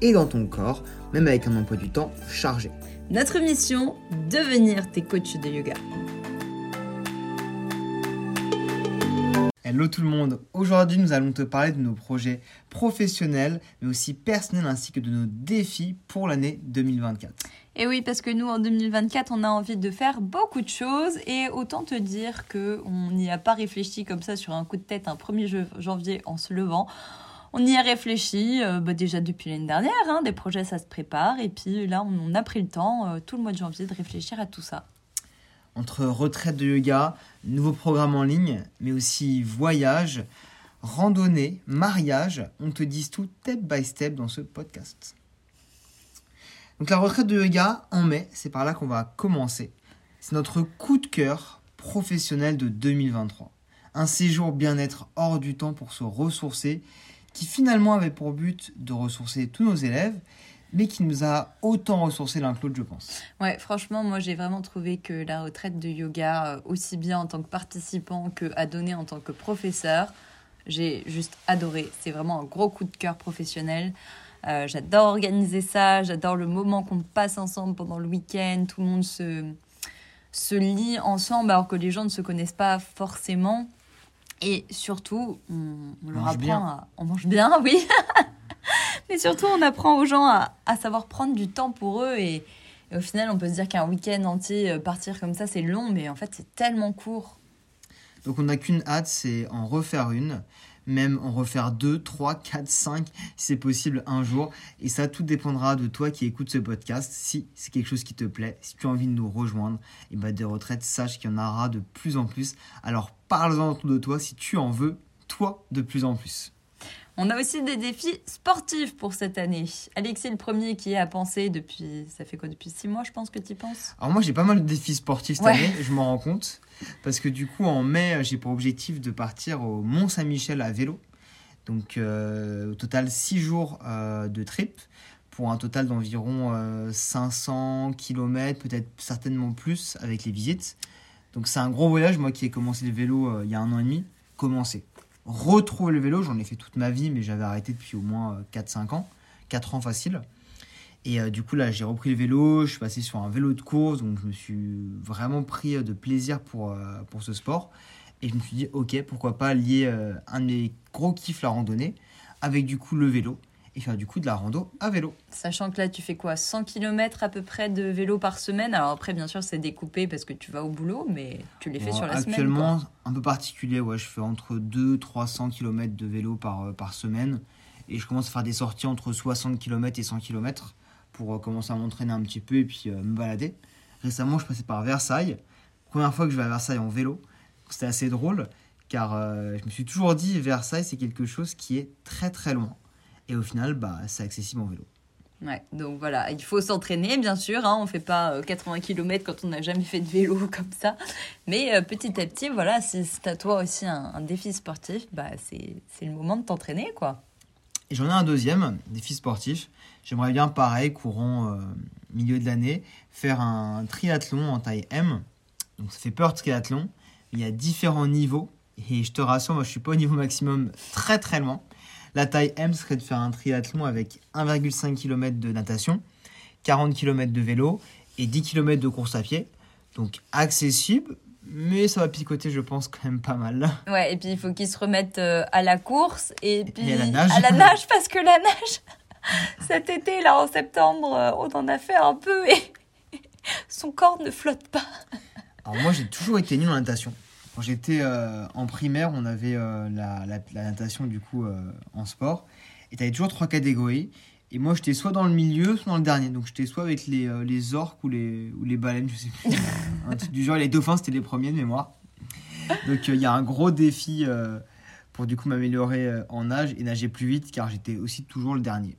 et dans ton corps, même avec un emploi du temps chargé. Notre mission, devenir tes coachs de yoga. Hello tout le monde, aujourd'hui nous allons te parler de nos projets professionnels mais aussi personnels ainsi que de nos défis pour l'année 2024. Et oui, parce que nous en 2024 on a envie de faire beaucoup de choses et autant te dire qu'on n'y a pas réfléchi comme ça sur un coup de tête un 1er janvier en se levant. On y a réfléchi euh, bah, déjà depuis l'année dernière, hein, des projets ça se prépare et puis là on, a pris le temps euh, tout le mois de janvier de réfléchir à tout ça entre retraite de yoga, nouveaux programmes en ligne, mais aussi voyage, randonnée, mariage, on te dit tout step by step dans ce podcast. Donc la retraite de yoga en mai, c'est par là qu'on va commencer. C'est notre coup de cœur professionnel de 2023. Un séjour bien-être hors du temps pour se ressourcer, qui finalement avait pour but de ressourcer tous nos élèves mais qui nous a autant ressourcé l'un que l'autre, je pense. Ouais, franchement, moi j'ai vraiment trouvé que la retraite de yoga, euh, aussi bien en tant que participant que à donner en tant que professeur, j'ai juste adoré. C'est vraiment un gros coup de cœur professionnel. Euh, j'adore organiser ça, j'adore le moment qu'on passe ensemble pendant le week-end, tout le monde se, se lit ensemble alors que les gens ne se connaissent pas forcément. Et surtout, on, leur apprend à... On mange bien, oui Mais surtout, on apprend aux gens à, savoir prendre du temps pour eux. Et, au final, on peut se dire qu'un week-end entier, euh, partir comme ça, c'est long, mais en fait, c'est tellement court. Donc, on n'a qu'une hâte, c'est en refaire une. Même en refaire deux, trois, quatre, cinq, si c'est possible un jour. Et ça, tout dépendra de toi qui écoutes ce podcast. Si c'est quelque chose qui te plaît, si tu as envie de nous rejoindre, et bah des retraites, sache qu'il y en aura de plus en plus. Alors parle-en autour de toi si tu en veux, toi, de plus en plus. On a aussi des défis sportifs pour cette année. Alexis, le premier qui a pensé depuis. Ça fait quoi Depuis six mois, je pense que tu y penses? Alors, moi, j'ai pas mal de défis sportifs cette année, je m'en rends compte. Parce que du coup, en mai, j'ai pour objectif de partir au Mont-Saint-Michel à vélo. Donc, euh, au total, six jours euh, de trip pour un total d'environ 500 euh, km, peut-être certainement plus avec les visites. Donc, c'est un gros voyage. Moi qui ai commencé le vélo il y a un an et demi, commencé retrouver le vélo. J'en ai fait toute ma vie, mais j'avais arrêté depuis au moins 4-5 euh, ans, 4 ans facile. Et euh, du coup, là, j'ai repris le vélo, je suis passé sur un vélo de course, donc je me suis vraiment pris euh, de plaisir pour, pour ce sport. Et je me suis dit, ok, pourquoi pas lier un de mes gros kiffs, la randonnée, avec du coup le vélo et faire du coup de la rando à vélo. Sachant que là, tu fais quoi 100 km à peu près de vélo par semaine? Alors après, bien sûr, c'est découpé parce que tu vas au boulot, mais tu les fais sur la semaine. Actuellement, un peu particulier, ouais, je fais entre 200-300 km de vélo par, euh, par semaine. Et je commence à faire des sorties entre 60 km et 100 km pour euh, commencer à m'entraîner un petit peu et puis euh, me balader. Récemment, je passais par Versailles. Première fois que je vais à Versailles en vélo. C'était assez drôle car je me suis toujours dit Versailles, c'est quelque chose qui est très très loin. Et au final, bah, c'est accessible en vélo. Ouais, donc voilà, il faut s'entraîner, bien sûr. Hein, on ne fait pas 80 euh, km quand on n'a jamais fait de vélo comme ça. Mais euh, petit à petit, voilà, si c'est à toi aussi un, défi sportif, bah, c'est le moment de t'entraîner, quoi. Et j'en ai un deuxième défi sportif. J'aimerais bien, pareil, courant euh, milieu de l'année, faire un triathlon en taille M. Donc ça fait peur, triathlon. Il y a différents niveaux. Et je te rassure, moi, je suis pas au niveau maximum très très loin. La taille M serait de faire un triathlon avec 1,5 km de natation, 40 km de vélo et 10 km de course à pied. Donc accessible, mais ça va picoter, je pense, quand même pas mal. Ouais, et puis il faut qu'ils se remettent euh, à la course et puis à la nage. À la nage, parce que la nage, cet été, là, en septembre, euh, on en a fait un peu et son corps ne flotte pas. Alors moi, j'ai toujours été nul en natation. Quand j'étais euh, en primaire, on avait euh, la, natation du coup euh, en sport. Et tu avais toujours trois catégories. Et moi, j'étais soit dans le milieu, soit dans le dernier. Donc, j'étais soit avec les, les orques ou les, ou les baleines, je sais plus. un truc du genre, les dauphins, c'était les premiers de mémoire. Donc, il y a un gros défi pour du coup m'améliorer en nage et nager plus vite, car j'étais aussi toujours le dernier.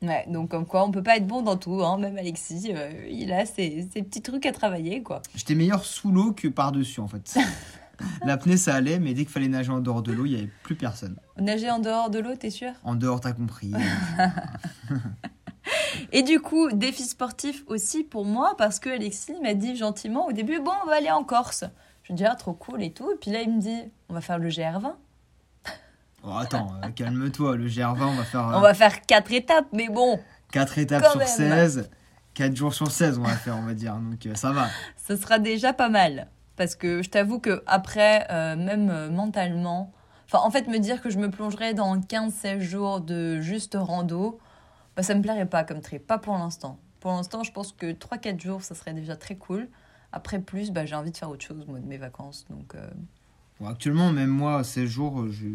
Ouais, donc comme quoi on peut pas être bon dans tout, hein. même Alexis, euh, il a ses, ses, petits trucs à travailler quoi. J'étais meilleur sous l'eau que par-dessus en fait. L'apnée ça allait, mais dès qu'il fallait nager en dehors de l'eau, il n'y avait plus personne. Nager en dehors de l'eau, t'es sûr? En dehors, t'as compris. Et du coup, défi sportif aussi pour moi, parce que Alexis m'a dit gentiment au début, bon, on va aller en Corse. Je dis, ah, trop cool et tout. Et puis là, il me dit, on va faire le GR20. Oh, attends, euh, calme-toi, le GR20, on va faire... On va faire 4 étapes, mais bon. 4 étapes sur 16, 4 jours sur 16, on va faire, on va dire. Donc euh, ça va. Ce sera déjà pas mal. Parce que je t'avoue que après, euh, même mentalement, enfin, en fait, me dire que je me plongerais dans 15-16 jours de juste rando, bah, ça me plairait pas comme trip, pas pour l'instant. Pour l'instant, je pense que 3-4 jours, ça serait déjà très cool. Après plus, bah, j'ai envie de faire autre chose, moi, de mes vacances. Donc, actuellement, même moi, 16 jours, je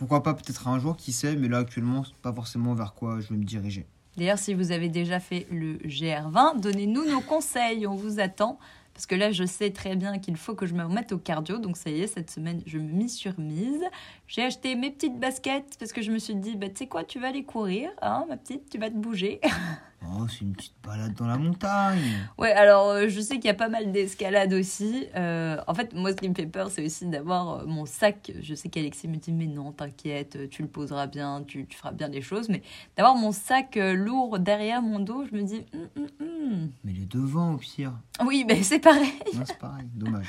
pourquoi pas peut-être un jour, qui sait, mais là actuellement, c'est pas forcément vers quoi je vais me diriger. D'ailleurs, si vous avez déjà fait le GR20, donnez-nous nos conseils, on vous attend. Parce que là, je sais très bien qu'il faut que je me remette au cardio. Donc ça y est, cette semaine, je me mis sur mise. J'ai acheté mes petites baskets parce que je me suis dit, bah, tu sais quoi, tu vas aller courir, hein, ma petite, tu vas te bouger. Oh, c'est une petite balade dans la montagne. Ouais, alors euh, je sais qu'il y a pas mal d'escalade aussi. Euh, en fait, moi, ce qui me fait peur, c'est aussi d'avoir euh, mon sac. Je sais qu'Alexis me dit, mais non, t'inquiète, tu le poseras bien, tu, tu, feras bien des choses. Mais d'avoir mon sac lourd derrière mon dos, je me dis, hum, hum, hum. Mais les devant au pire. Oui, mais c'est pareil. Non, c'est pareil, dommage.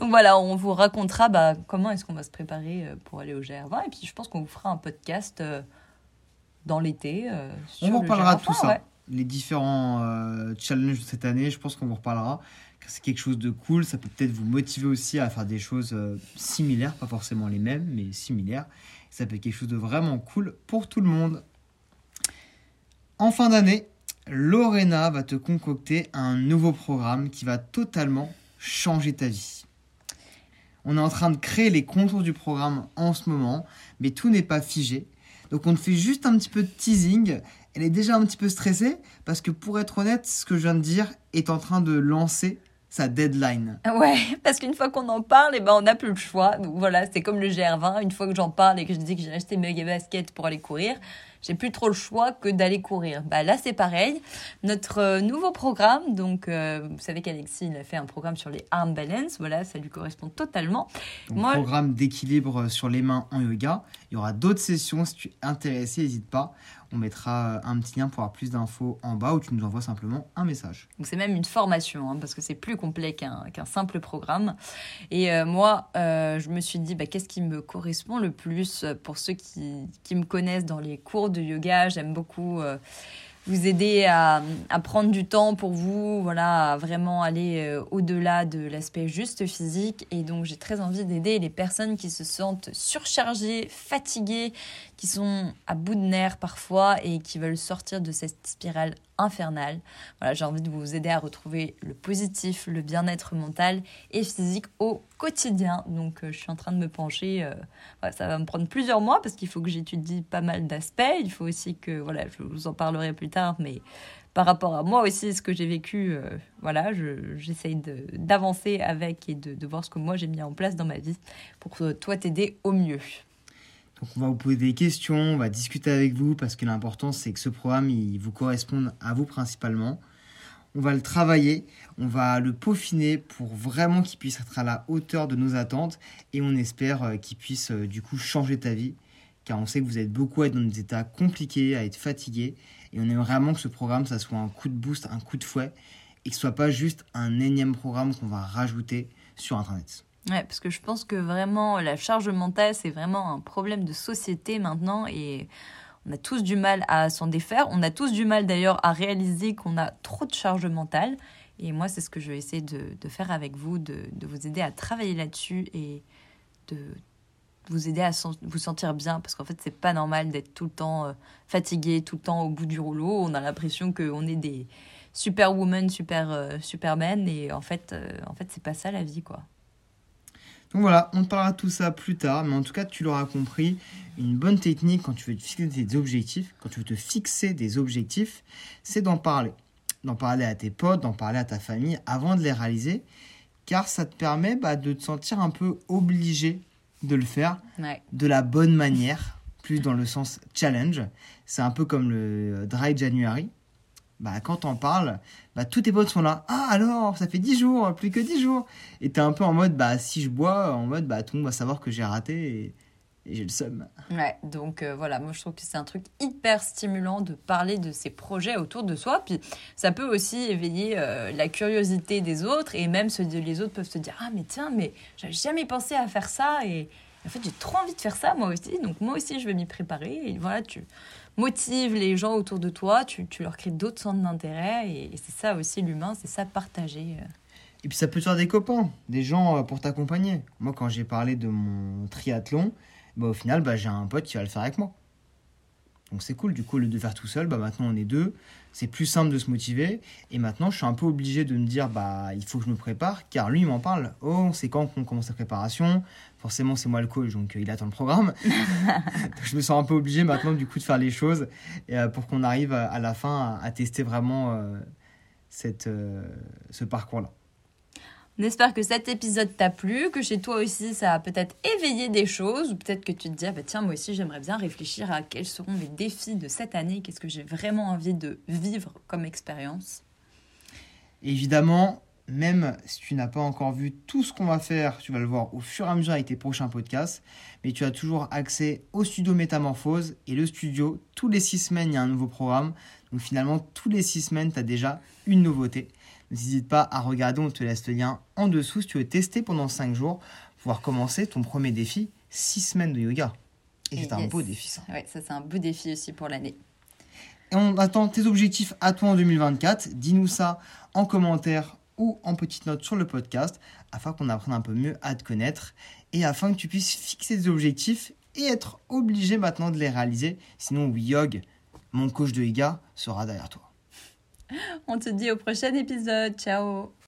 Donc voilà, on vous racontera bah, comment est-ce qu'on va se préparer pour aller au GR20. Et puis, je pense qu'on vous fera un podcast dans l'été. on vous parlera de tout ça les différents euh, challenges de cette année. Je pense qu'on vous reparlera. C'est quelque chose de cool. Ça peut peut-être vous motiver aussi à faire des choses euh, similaires, pas forcément les mêmes, mais similaires. Ça peut être quelque chose de vraiment cool pour tout le monde. En fin d'année, Lorena va te concocter un nouveau programme qui va totalement changer ta vie. On est en train de créer les contours du programme en ce moment, mais tout n'est pas figé. Donc on te fait juste un petit peu de teasing elle est déjà un petit peu stressée parce que pour être honnête, ce que je viens de dire est en train de lancer sa deadline. Ouais, parce qu'une fois qu'on en parle, et eh ben on n'a plus le choix. Donc voilà, c'est comme le GR20. Une fois que j'en parle et que je dis que j'ai acheté mes baskets pour aller courir, j'ai plus trop le choix que d'aller courir. Bah là, c'est pareil. Notre euh, nouveau programme, donc euh, vous savez qu'Alexis il a fait un programme sur les arm balance. Voilà, ça lui correspond totalement. Un Programme d'équilibre sur les mains en yoga. Il y aura d'autres sessions. Si tu es intéressé, n'hésite pas. On mettra euh, un petit lien pour avoir plus d'infos en bas ou tu nous envoies simplement un message. Donc c'est même une formation hein, parce que c'est plus complet qu'un simple programme. Et moi, je me suis dit, bah, qu'est-ce qui me correspond le plus pour ceux qui, qui me connaissent dans les cours de yoga. J'aime beaucoup euh, vous aider à, prendre du temps pour vous, voilà, vraiment aller euh, au-delà de l'aspect juste physique. Et donc, j'ai très envie d'aider les personnes qui se sentent surchargées, fatiguées, qui sont à bout de nerfs parfois et qui veulent sortir de cette spirale infernale. Voilà, j'ai envie de vous aider à retrouver le positif, le bien-être mental et physique au quotidien. Donc, euh, je suis en train de me pencher. ça va me prendre plusieurs mois parce qu'il faut que j'étudie pas mal d'aspects. Il faut aussi que, voilà, je vous en parlerai plus tard, mais par rapport à moi aussi, ce que j'ai vécu, euh, voilà, j'essaye d'avancer avec et de, voir ce que moi j'ai mis en place dans ma vie pour toi t'aider au mieux. Donc on va vous poser des questions, on va discuter avec vous parce que l'important c'est que ce programme il vous corresponde à vous principalement. On va le travailler, on va le peaufiner pour vraiment qu'il puisse être à la hauteur de nos attentes et on espère euh, qu'il puisse euh, du coup changer ta vie car on sait que vous êtes beaucoup à être dans des états compliqués, à être fatigués et on aime vraiment que ce programme, ça soit un coup de boost, un coup de fouet, et que ce soit pas juste un énième programme qu'on va rajouter sur Internet. Ouais, parce que je pense que vraiment, la charge mentale, c'est vraiment un problème de société maintenant, et on a tous du mal à s'en défaire. On a tous du mal d'ailleurs à réaliser qu'on a trop de charge mentale. Et moi, c'est ce que je vais essayer de, faire avec vous, de, de vous aider à travailler là-dessus et de vous aider à vous sentir bien parce qu'en fait c'est pas normal d'être tout le temps euh, fatigué tout le temps au bout du rouleau on a l'impression qu'on est des superwoman super euh, superman et en fait euh, en fait c'est pas ça la vie quoi donc voilà on parlera de tout ça plus tard mais en tout cas tu l'auras compris une bonne technique quand tu veux te fixer des objectifs quand tu veux te fixer des objectifs c'est d'en parler d'en parler à tes potes d'en parler à ta famille avant de les réaliser car ça te permet bah, de te sentir un peu obligé de le faire de la bonne manière plus dans le sens challenge. C'est un peu comme le Dry January. Bah, quand t'en parles, bah, tous tes potes sont là. Ah alors, ça fait 10 jours, plus que 10 jours. Et t'es un peu en mode, bah, si je bois, en mode, bah, tout le monde va savoir que j'ai raté et, j'ai le seum. Ouais, donc euh, voilà, moi je trouve que c'est un truc hyper stimulant de parler de ces projets autour de soi. Puis ça peut aussi éveiller euh, la curiosité des autres et même se, les autres peuvent se dire Ah, mais tiens, mais j'avais jamais pensé à faire ça et en fait j'ai trop envie de faire ça moi aussi, donc moi aussi je vais m'y préparer. Et voilà, tu motives les gens autour de toi, tu, tu leur crées d'autres centres d'intérêt et, et c'est ça aussi l'humain, c'est ça partager. euh. Et puis ça peut te faire des copains, des gens euh, pour t'accompagner. Moi, quand j'ai parlé de mon triathlon, bah, au final, bah, j'ai un pote qui va le faire avec moi. Donc c'est cool, du coup, au lieu de le faire tout seul, bah, maintenant on est deux. C'est plus simple de se motiver. Et maintenant, je suis un peu obligé de me dire, bah, il faut que je me prépare, car lui, il m'en parle. Oh, c'est quand qu'on commence la préparation? Forcément, c'est moi le coach, donc euh, il attend le programme. Donc, je me sens un peu obligé maintenant, du coup, de faire les choses et, euh, pour qu'on arrive à, à la fin à, à tester vraiment cette, euh, ce parcours-là. On espère que cet épisode t'a plu, que chez toi aussi ça a peut-être éveillé des choses, ou peut-être que tu te dis, ah bah tiens, moi aussi j'aimerais bien réfléchir à quels seront mes défis de cette année, qu'est-ce que j'ai vraiment envie de vivre comme expérience. Évidemment, même si tu n'as pas encore vu tout ce qu'on va faire, tu vas le voir au fur et à mesure avec tes prochains podcasts. Mais tu as toujours accès au studio Métamorphose. Et le studio, tous les six semaines, il y a un nouveau programme. Donc finalement, tous les six semaines, tu as déjà une nouveauté. N'hésite pas à regarder, on te laisse le lien en dessous si tu veux tester pendant 5 jours, pouvoir commencer ton premier défi, 6 semaines de yoga. Et c'est un beau défi ça. Ouais, ça c'est un beau défi aussi pour l'année. Et on attend tes objectifs à toi en 2024. Dis-nous ça en commentaire ou en petite note sur le podcast afin qu'on apprenne un peu mieux à te connaître et afin que tu puisses fixer des objectifs et être obligé maintenant de les réaliser. Sinon, Wiyog, mon coach de yoga, sera derrière toi. On te dit au prochain épisode. Ciao